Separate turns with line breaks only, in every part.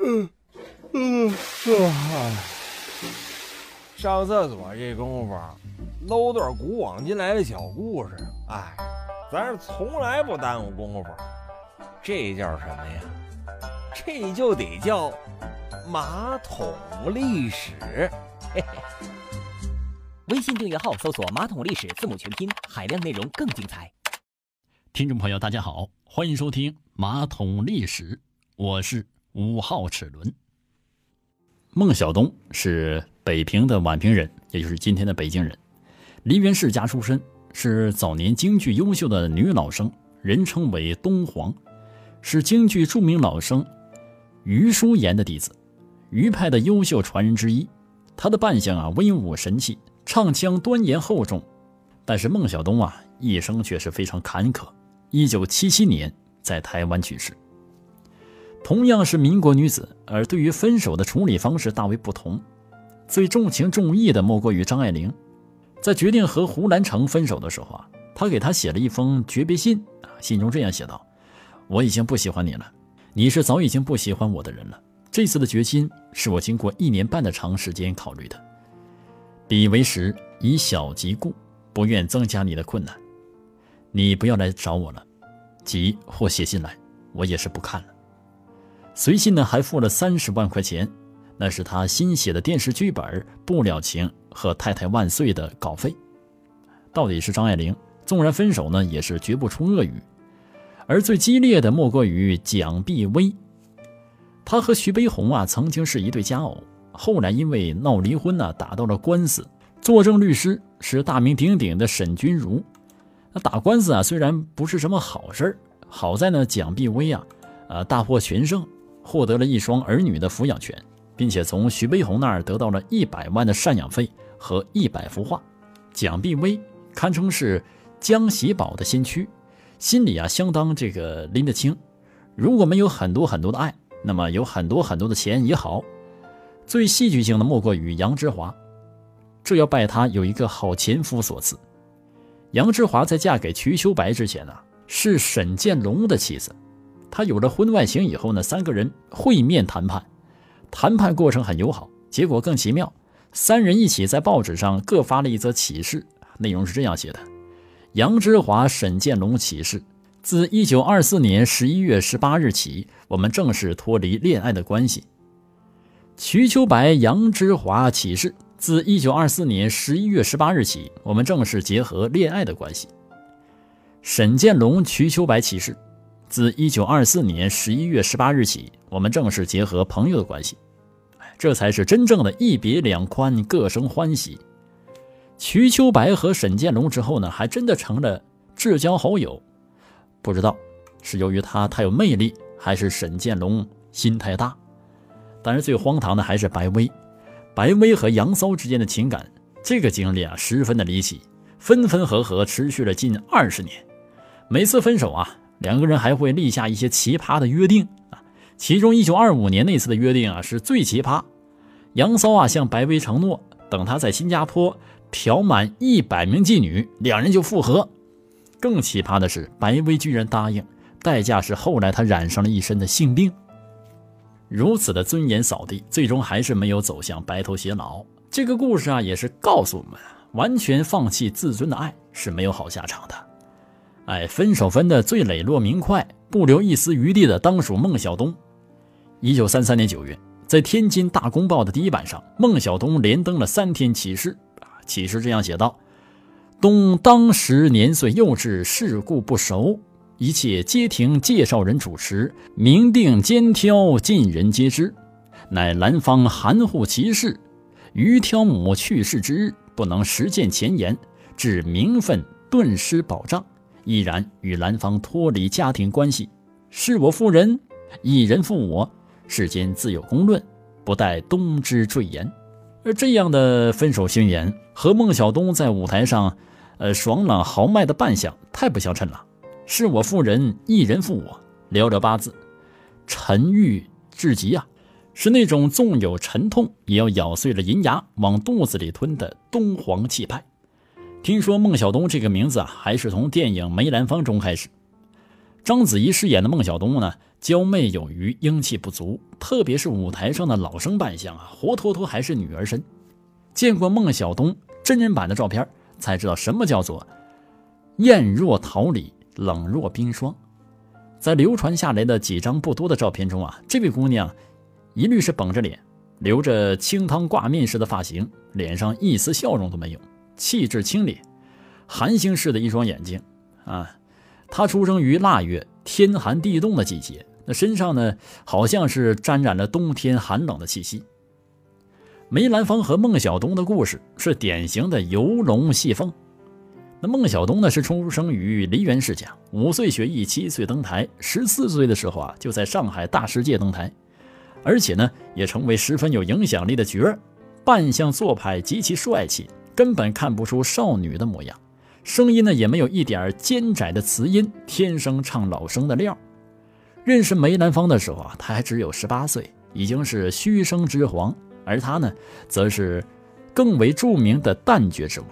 嗯嗯啊！上厕所这功夫，搂段古往今来的小故事。哎，咱是从来不耽误功夫。这叫什么呀？这就得叫马桶历史。嘿嘿。
微信订阅号搜索“马桶历史”字母全拼，海量内容更精彩。
听众朋友，大家好，欢迎收听《马桶历史》，我是五号齿轮。孟小冬是北平的宛平人，也就是今天的北京人，梨园世家出身，是早年京剧优秀的女老生，人称为东皇，是京剧著名老生余叔岩的弟子，余派的优秀传人之一。他的扮相啊，威武神气，唱腔端严厚重。但是孟小冬啊，一生却是非常坎坷。一九七七年在台湾去世。同样是民国女子，而对于分手的处理方式大为不同。最重情重义的莫过于张爱玲，在决定和胡兰成分手的时候啊，她给他写了一封诀别信啊，信中这样写道：“我已经不喜欢你了，你是早已经不喜欢我的人了。这次的决心是我经过一年半的长时间考虑的。彼为时以小及故，不愿增加你的困难。你不要来找我了，急或写信来，我也是不看了。”随信呢，还付了三十万块钱，那是他新写的电视剧本《不了情》和《太太万岁》的稿费。到底是张爱玲，纵然分手呢，也是绝不出恶语。而最激烈的莫过于蒋碧薇，他和徐悲鸿啊曾经是一对佳偶，后来因为闹离婚呢，打到了官司。作证律师是大名鼎鼎的沈君儒。那打官司啊，虽然不是什么好事儿，好在呢，蒋碧薇啊，呃，大获全胜。获得了一双儿女的抚养权，并且从徐悲鸿那儿得到了一百万的赡养费和一百幅画。蒋碧薇堪称是江喜宝的先驱，心里啊相当这个拎得清。如果没有很多很多的爱，那么有很多很多的钱也好。最戏剧性的莫过于杨之华，这要拜他有一个好前夫所赐。杨之华在嫁给瞿秋白之前呢，是沈建龙的妻子。他有了婚外情以后呢，三个人会面谈判，谈判过程很友好，结果更奇妙。三人一起在报纸上各发了一则启事，内容是这样写的：杨之华、沈建龙启事，自一九二四年十一月十八日起，我们正式脱离恋爱的关系。瞿秋白、杨之华启事，自一九二四年十一月十八日起，我们正式结合恋爱的关系。沈建龙、瞿秋白启事。自一九二四年十一月十八日起，我们正式结合朋友的关系，这才是真正的一别两宽，各生欢喜。瞿秋白和沈建龙之后呢，还真的成了至交好友。不知道是由于他太有魅力，还是沈建龙心太大。当然，最荒唐的还是白薇，白薇和杨骚之间的情感，这个经历啊，十分的离奇，分分合合持续了近二十年，每次分手啊。两个人还会立下一些奇葩的约定啊，其中一九二五年那次的约定啊是最奇葩。杨骚啊向白薇承诺，等他在新加坡嫖满一百名妓女，两人就复合。更奇葩的是，白薇居然答应，代价是后来他染上了一身的性病。如此的尊严扫地，最终还是没有走向白头偕老。这个故事啊，也是告诉我们，完全放弃自尊的爱是没有好下场的。哎，分手分的最磊落明快，不留一丝余地的，当属孟小冬。一九三三年九月，在天津《大公报》的第一版上，孟小冬连登了三天启事。啊，启事这样写道：“冬当时年岁幼稚，世故不熟，一切皆听介绍人主持，明定兼挑，尽人皆知。乃兰芳含糊其事，于挑母去世之日，不能实践前言，致名分顿失保障。”毅然与兰芳脱离家庭关系，是我负人，一人负我，世间自有公论，不待冬之赘言。而这样的分手宣言和孟小冬在舞台上，呃爽朗豪迈的扮相太不相称了。是我负人，一人负我，寥寥八字，沉郁至极啊！是那种纵有沉痛，也要咬碎了银牙往肚子里吞的东皇气派。听说孟小冬这个名字啊，还是从电影《梅兰芳》中开始。章子怡饰演的孟小冬呢，娇媚有余，英气不足，特别是舞台上的老生扮相啊，活脱脱还是女儿身。见过孟小冬真人版的照片，才知道什么叫做艳若桃李，冷若冰霜。在流传下来的几张不多的照片中啊，这位姑娘一律是绷着脸，留着清汤挂面式的发型，脸上一丝笑容都没有，气质清冽，寒星似的一双眼睛啊。他出生于腊月，天寒地冻的季节。那身上呢，好像是沾染了冬天寒冷的气息。梅兰芳和孟小冬的故事是典型的游龙戏凤。那孟小冬呢，是出生于梨园世家，五岁学艺，七岁登台，十四岁的时候啊，就在上海大世界登台，而且呢，也成为十分有影响力的角儿，扮相做派极其帅气，根本看不出少女的模样，声音呢，也没有一点尖窄的磁音，天生唱老生的料。认识梅兰芳的时候啊，他还只有十八岁，已经是虚声之皇，而他呢，则是更为著名的旦角之王。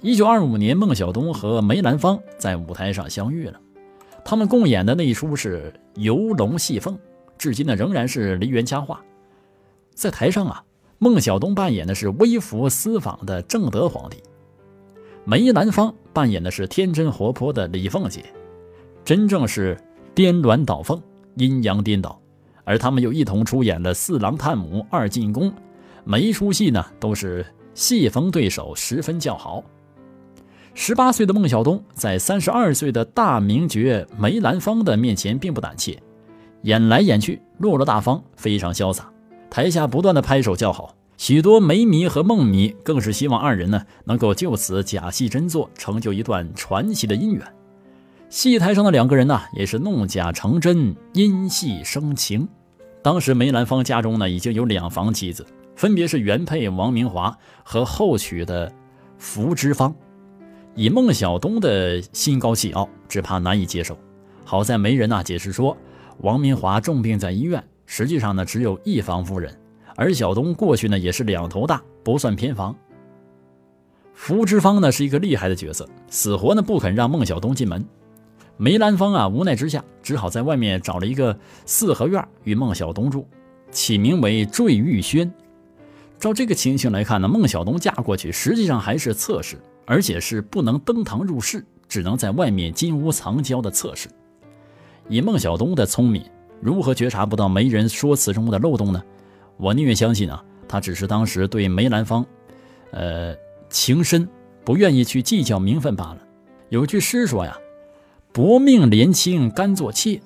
一九二五年，孟小冬和梅兰芳在舞台上相遇了，他们共演的那一出是《游龙戏凤》，至今呢仍然是梨园佳话。在台上啊，孟小冬扮演的是微服私访的正德皇帝，梅兰芳扮演的是天真活泼的李凤姐，真正是。颠鸾倒凤，阴阳颠倒，而他们又一同出演了《四郎探母》《二进宫》，每一出戏呢都是戏逢对手，十分叫好。十八岁的孟小冬在三十二岁的大名角梅兰芳的面前并不胆怯，演来演去落落大方，非常潇洒。台下不断的拍手叫好，许多梅迷和孟迷更是希望二人呢能够就此假戏真做，成就一段传奇的姻缘。戏台上的两个人呢，也是弄假成真，因戏生情。当时梅兰芳家中呢，已经有两房妻子，分别是原配王明华和后娶的福芝芳。以孟小冬的心高气傲，只怕难以接受。好在媒人呐解释说，王明华重病在医院，实际上呢只有一房夫人，而小东过去呢也是两头大，不算偏房。福芝芳呢是一个厉害的角色，死活呢不肯让孟小冬进门。梅兰芳啊，无奈之下，只好在外面找了一个四合院与孟小冬住，起名为坠玉轩。照这个情形来看呢，孟小冬嫁过去实际上还是侧室，而且是不能登堂入室，只能在外面金屋藏娇的侧室。以孟小冬的聪明，如何觉察不到媒人说辞中的漏洞呢？我宁愿相信啊，他只是当时对梅兰芳，呃，情深，不愿意去计较名分罢了。有句诗说呀。薄命怜卿甘做妾。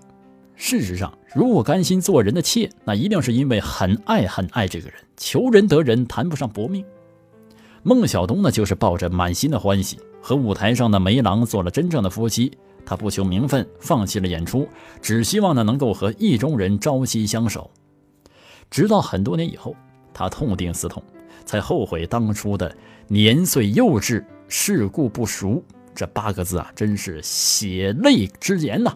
事实上，如果甘心做人的妾，那一定是因为很爱很爱这个人。求人得人，谈不上薄命。孟小冬呢，就是抱着满心的欢喜，和舞台上的梅郎做了真正的夫妻。他不求名分，放弃了演出，只希望呢能够和意中人朝夕相守。直到很多年以后，他痛定思痛，才后悔当初的年岁幼稚，世故不熟。这八个字啊，真是血泪之言呐！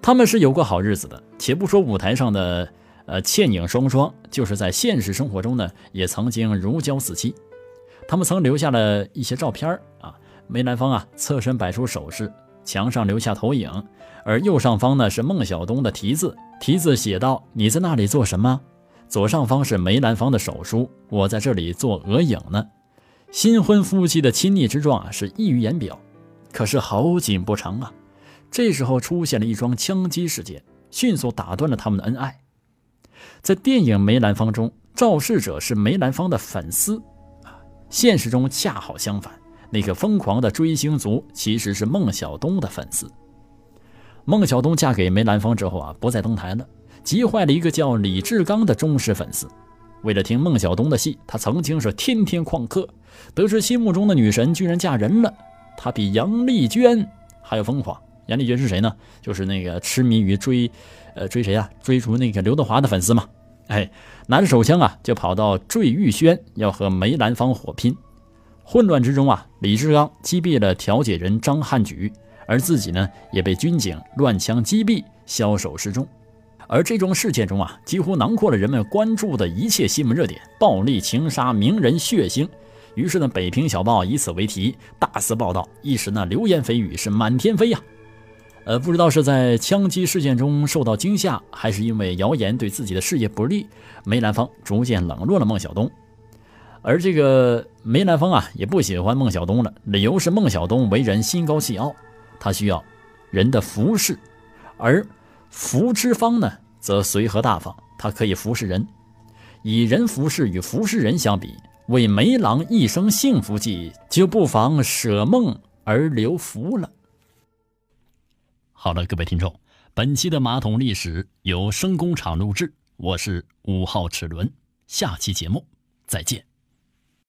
他们是有过好日子的，且不说舞台上的呃倩影双双，就是在现实生活中呢，也曾经如胶似漆。他们曾留下了一些照片啊，梅兰芳啊侧身摆出手势，墙上留下投影，而右上方呢是孟小冬的题字，题字写道：“你在那里做什么？”左上方是梅兰芳的手书：“我在这里做额影呢。”新婚夫妻的亲昵之状啊，是溢于言表。可是好景不长啊，这时候出现了一桩枪击事件，迅速打断了他们的恩爱。在电影《梅兰芳》中，肇事者是梅兰芳的粉丝，现实中恰好相反，那个疯狂的追星族其实是孟小冬的粉丝。孟小冬嫁给梅兰芳之后啊，不再登台了，急坏了一个叫李志刚的忠实粉丝。为了听孟小冬的戏，他曾经是天天旷课。得知心目中的女神居然嫁人了，他比杨丽娟还要疯狂。杨丽娟是谁呢？就是那个痴迷于追，呃，追谁啊？追逐那个刘德华的粉丝嘛。哎，拿着手枪啊，就跑到坠玉轩要和梅兰芳火拼。混乱之中啊，李志刚击毙了调解人张汉举，而自己呢，也被军警乱枪击毙，消首示众。而这桩事件中啊，几乎囊括了人们关注的一切新闻热点：暴力、情杀、名人、血腥。于是呢，北平小报以此为题大肆报道，一时呢流言蜚语是满天飞呀。呃，不知道是在枪击事件中受到惊吓，还是因为谣言对自己的事业不利，梅兰芳逐渐冷落了孟小冬。而这个梅兰芳啊，也不喜欢孟小冬了，理由是孟小冬为人心高气傲，他需要人的服侍，而福之芳呢，则随和大方，他可以服侍人。以人服侍与服侍人相比，为梅郎一生幸福计，就不妨舍梦而留福了。好了，各位听众，本期的马桶历史由声工厂录制，我是五号齿轮，下期节目再见。